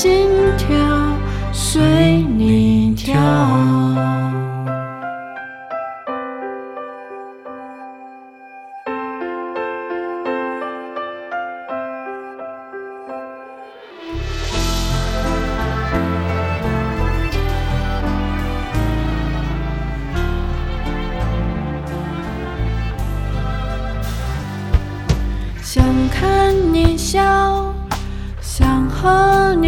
心跳随你跳？想看你笑，想和你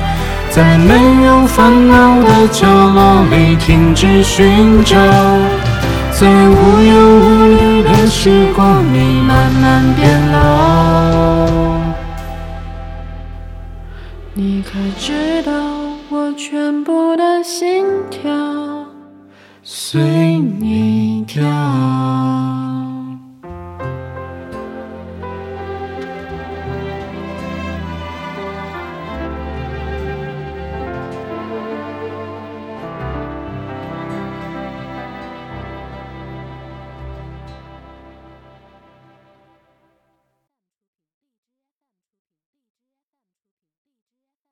在没有烦恼的角落里停止寻找，在无忧无虑的时光里慢慢变老。你可知道我全部的心跳随你